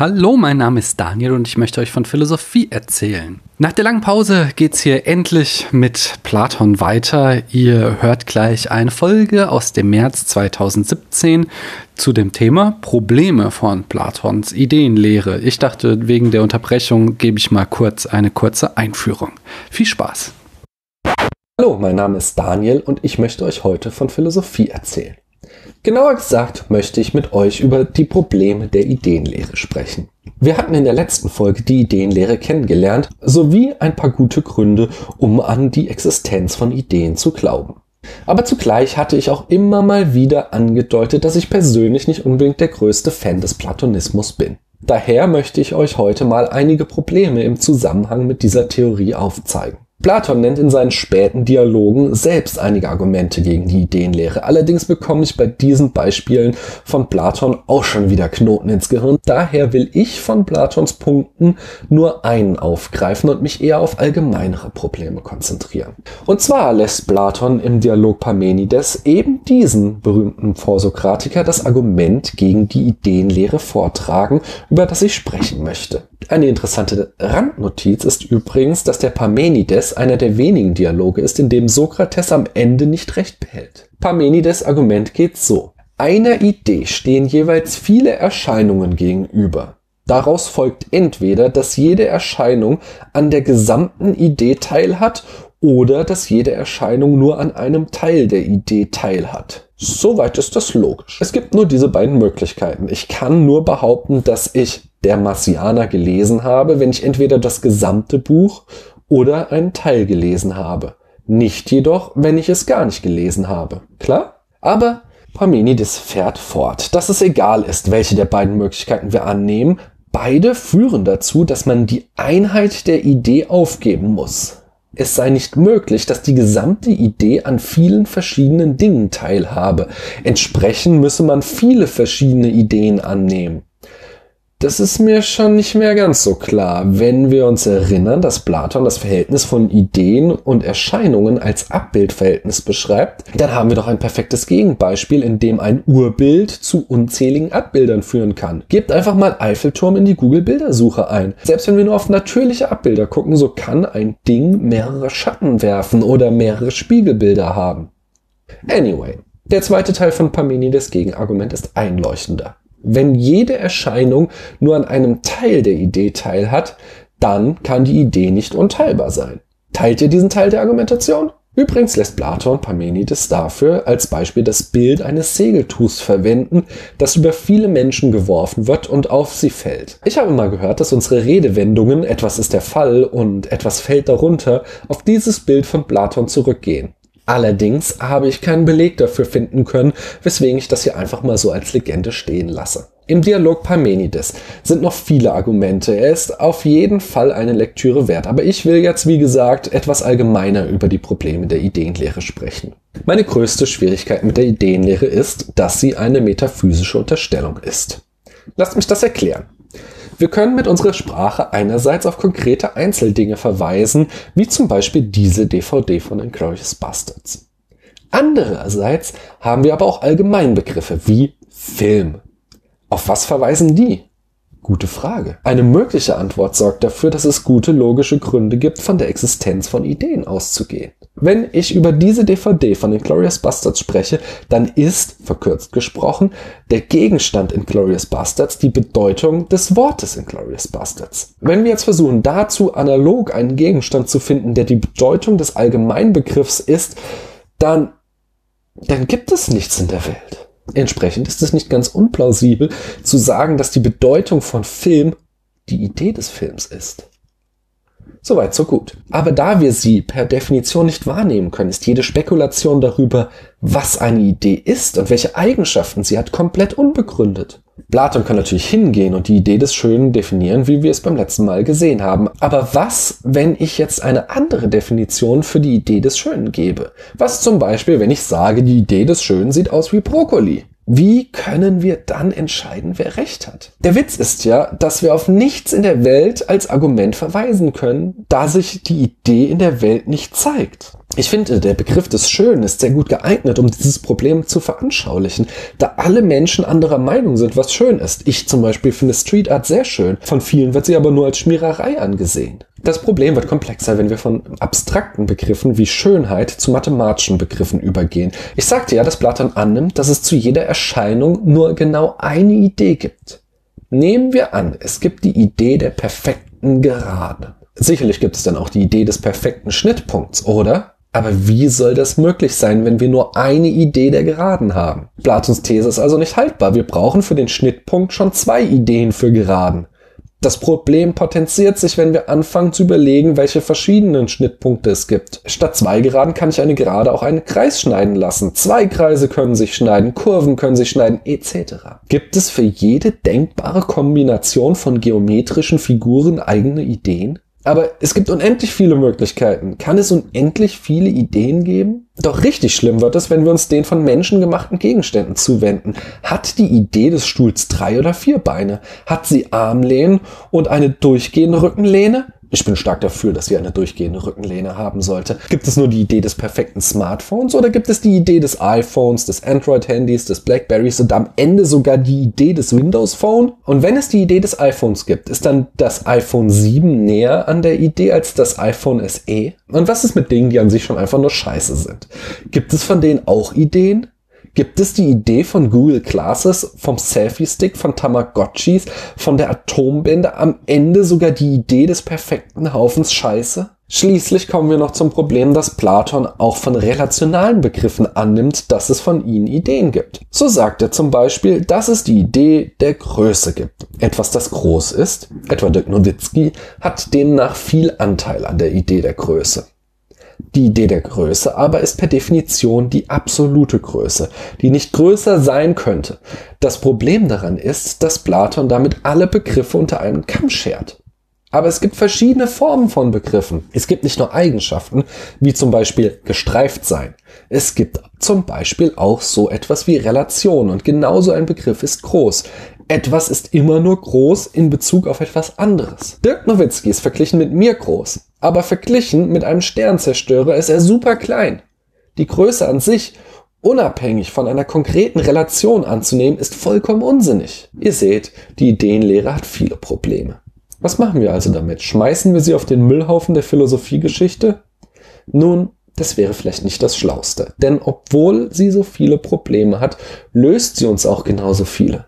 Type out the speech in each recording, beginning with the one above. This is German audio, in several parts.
Hallo, mein Name ist Daniel und ich möchte euch von Philosophie erzählen. Nach der langen Pause geht's hier endlich mit Platon weiter. Ihr hört gleich eine Folge aus dem März 2017 zu dem Thema Probleme von Platons Ideenlehre. Ich dachte, wegen der Unterbrechung gebe ich mal kurz eine kurze Einführung. Viel Spaß! Hallo, mein Name ist Daniel und ich möchte euch heute von Philosophie erzählen. Genauer gesagt möchte ich mit euch über die Probleme der Ideenlehre sprechen. Wir hatten in der letzten Folge die Ideenlehre kennengelernt, sowie ein paar gute Gründe, um an die Existenz von Ideen zu glauben. Aber zugleich hatte ich auch immer mal wieder angedeutet, dass ich persönlich nicht unbedingt der größte Fan des Platonismus bin. Daher möchte ich euch heute mal einige Probleme im Zusammenhang mit dieser Theorie aufzeigen. Platon nennt in seinen späten Dialogen selbst einige Argumente gegen die Ideenlehre. Allerdings bekomme ich bei diesen Beispielen von Platon auch schon wieder Knoten ins Gehirn. Daher will ich von Platons Punkten nur einen aufgreifen und mich eher auf allgemeinere Probleme konzentrieren. Und zwar lässt Platon im Dialog Parmenides eben diesen berühmten Vorsokratiker das Argument gegen die Ideenlehre vortragen, über das ich sprechen möchte. Eine interessante Randnotiz ist übrigens, dass der Parmenides einer der wenigen Dialoge ist, in dem Sokrates am Ende nicht recht behält. Parmenides Argument geht so. Einer Idee stehen jeweils viele Erscheinungen gegenüber. Daraus folgt entweder, dass jede Erscheinung an der gesamten Idee teilhat oder dass jede Erscheinung nur an einem Teil der Idee teilhat. Soweit ist das logisch. Es gibt nur diese beiden Möglichkeiten. Ich kann nur behaupten, dass ich der Marcianer gelesen habe, wenn ich entweder das gesamte Buch oder einen Teil gelesen habe. Nicht jedoch, wenn ich es gar nicht gelesen habe. Klar? Aber Parmenides fährt fort, dass es egal ist, welche der beiden Möglichkeiten wir annehmen. Beide führen dazu, dass man die Einheit der Idee aufgeben muss. Es sei nicht möglich, dass die gesamte Idee an vielen verschiedenen Dingen teilhabe. Entsprechend müsse man viele verschiedene Ideen annehmen. Das ist mir schon nicht mehr ganz so klar, wenn wir uns erinnern, dass Platon das Verhältnis von Ideen und Erscheinungen als Abbildverhältnis beschreibt, dann haben wir doch ein perfektes Gegenbeispiel, in dem ein Urbild zu unzähligen Abbildern führen kann. Gebt einfach mal Eiffelturm in die Google-Bildersuche ein. Selbst wenn wir nur auf natürliche Abbilder gucken, so kann ein Ding mehrere Schatten werfen oder mehrere Spiegelbilder haben. Anyway, der zweite Teil von Parmenides Gegenargument ist einleuchtender. Wenn jede Erscheinung nur an einem Teil der Idee teilhat, dann kann die Idee nicht unteilbar sein. Teilt ihr diesen Teil der Argumentation? Übrigens lässt Platon Parmenides dafür als Beispiel das Bild eines Segeltuchs verwenden, das über viele Menschen geworfen wird und auf sie fällt. Ich habe mal gehört, dass unsere Redewendungen etwas ist der Fall und etwas fällt darunter auf dieses Bild von Platon zurückgehen. Allerdings habe ich keinen Beleg dafür finden können, weswegen ich das hier einfach mal so als Legende stehen lasse. Im Dialog Parmenides sind noch viele Argumente. Er ist auf jeden Fall eine Lektüre wert. Aber ich will jetzt, wie gesagt, etwas allgemeiner über die Probleme der Ideenlehre sprechen. Meine größte Schwierigkeit mit der Ideenlehre ist, dass sie eine metaphysische Unterstellung ist. Lasst mich das erklären. Wir können mit unserer Sprache einerseits auf konkrete Einzeldinge verweisen, wie zum Beispiel diese DVD von Inglourious Bastards. Andererseits haben wir aber auch Allgemeinbegriffe wie Film. Auf was verweisen die? Gute Frage. Eine mögliche Antwort sorgt dafür, dass es gute logische Gründe gibt, von der Existenz von Ideen auszugehen. Wenn ich über diese DVD von Glorious Bastards spreche, dann ist, verkürzt gesprochen, der Gegenstand in Glorious Bastards die Bedeutung des Wortes in Glorious Bastards. Wenn wir jetzt versuchen, dazu analog einen Gegenstand zu finden, der die Bedeutung des Allgemeinbegriffs ist, dann, dann gibt es nichts in der Welt. Entsprechend ist es nicht ganz unplausibel zu sagen, dass die Bedeutung von Film die Idee des Films ist. Soweit, so gut. Aber da wir sie per Definition nicht wahrnehmen können, ist jede Spekulation darüber, was eine Idee ist und welche Eigenschaften sie hat, komplett unbegründet. Platon kann natürlich hingehen und die Idee des Schönen definieren, wie wir es beim letzten Mal gesehen haben. Aber was, wenn ich jetzt eine andere Definition für die Idee des Schönen gebe? Was zum Beispiel, wenn ich sage, die Idee des Schönen sieht aus wie Brokkoli? Wie können wir dann entscheiden, wer recht hat? Der Witz ist ja, dass wir auf nichts in der Welt als Argument verweisen können, da sich die Idee in der Welt nicht zeigt. Ich finde, der Begriff des Schönen ist sehr gut geeignet, um dieses Problem zu veranschaulichen, da alle Menschen anderer Meinung sind, was schön ist. Ich zum Beispiel finde Street Art sehr schön, von vielen wird sie aber nur als Schmiererei angesehen. Das Problem wird komplexer, wenn wir von abstrakten Begriffen wie Schönheit zu mathematischen Begriffen übergehen. Ich sagte ja, dass Platon annimmt, dass es zu jeder Erscheinung nur genau eine Idee gibt. Nehmen wir an, es gibt die Idee der perfekten Gerade. Sicherlich gibt es dann auch die Idee des perfekten Schnittpunkts, oder? Aber wie soll das möglich sein, wenn wir nur eine Idee der Geraden haben? Platons These ist also nicht haltbar. Wir brauchen für den Schnittpunkt schon zwei Ideen für Geraden. Das Problem potenziert sich, wenn wir anfangen zu überlegen, welche verschiedenen Schnittpunkte es gibt. Statt zwei Geraden kann ich eine Gerade auch einen Kreis schneiden lassen. Zwei Kreise können sich schneiden, Kurven können sich schneiden, etc. Gibt es für jede denkbare Kombination von geometrischen Figuren eigene Ideen? Aber es gibt unendlich viele Möglichkeiten. Kann es unendlich viele Ideen geben? Doch richtig schlimm wird es, wenn wir uns den von menschengemachten Gegenständen zuwenden. Hat die Idee des Stuhls drei oder vier Beine? Hat sie Armlehnen und eine durchgehende Rückenlehne? Ich bin stark dafür, dass sie eine durchgehende Rückenlehne haben sollte. Gibt es nur die Idee des perfekten Smartphones oder gibt es die Idee des iPhones, des Android-Handys, des Blackberries und am Ende sogar die Idee des Windows Phone? Und wenn es die Idee des iPhones gibt, ist dann das iPhone 7 näher an der Idee als das iPhone SE? Und was ist mit Dingen, die an sich schon einfach nur scheiße sind? Gibt es von denen auch Ideen? Gibt es die Idee von Google Classes, vom Selfie-Stick, von Tamagotchis, von der Atombinde, am Ende sogar die Idee des perfekten Haufens Scheiße? Schließlich kommen wir noch zum Problem, dass Platon auch von relationalen Begriffen annimmt, dass es von ihnen Ideen gibt. So sagt er zum Beispiel, dass es die Idee der Größe gibt. Etwas, das groß ist, etwa Dirk Nowitzki, hat demnach viel Anteil an der Idee der Größe. Die Idee der Größe aber ist per Definition die absolute Größe, die nicht größer sein könnte. Das Problem daran ist, dass Platon damit alle Begriffe unter einen Kamm schert. Aber es gibt verschiedene Formen von Begriffen. Es gibt nicht nur Eigenschaften, wie zum Beispiel gestreift sein. Es gibt zum Beispiel auch so etwas wie Relation und genauso ein Begriff ist groß. Etwas ist immer nur groß in Bezug auf etwas anderes. Dirk Nowitzki ist verglichen mit mir groß aber verglichen mit einem Sternzerstörer ist er super klein. Die Größe an sich, unabhängig von einer konkreten Relation anzunehmen, ist vollkommen unsinnig. Ihr seht, die Ideenlehre hat viele Probleme. Was machen wir also damit? Schmeißen wir sie auf den Müllhaufen der Philosophiegeschichte? Nun, das wäre vielleicht nicht das Schlauste, denn obwohl sie so viele Probleme hat, löst sie uns auch genauso viele.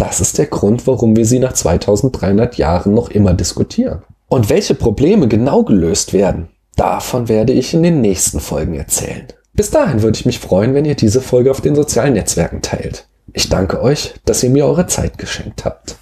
Das ist der Grund, warum wir sie nach 2300 Jahren noch immer diskutieren. Und welche Probleme genau gelöst werden, davon werde ich in den nächsten Folgen erzählen. Bis dahin würde ich mich freuen, wenn ihr diese Folge auf den sozialen Netzwerken teilt. Ich danke euch, dass ihr mir eure Zeit geschenkt habt.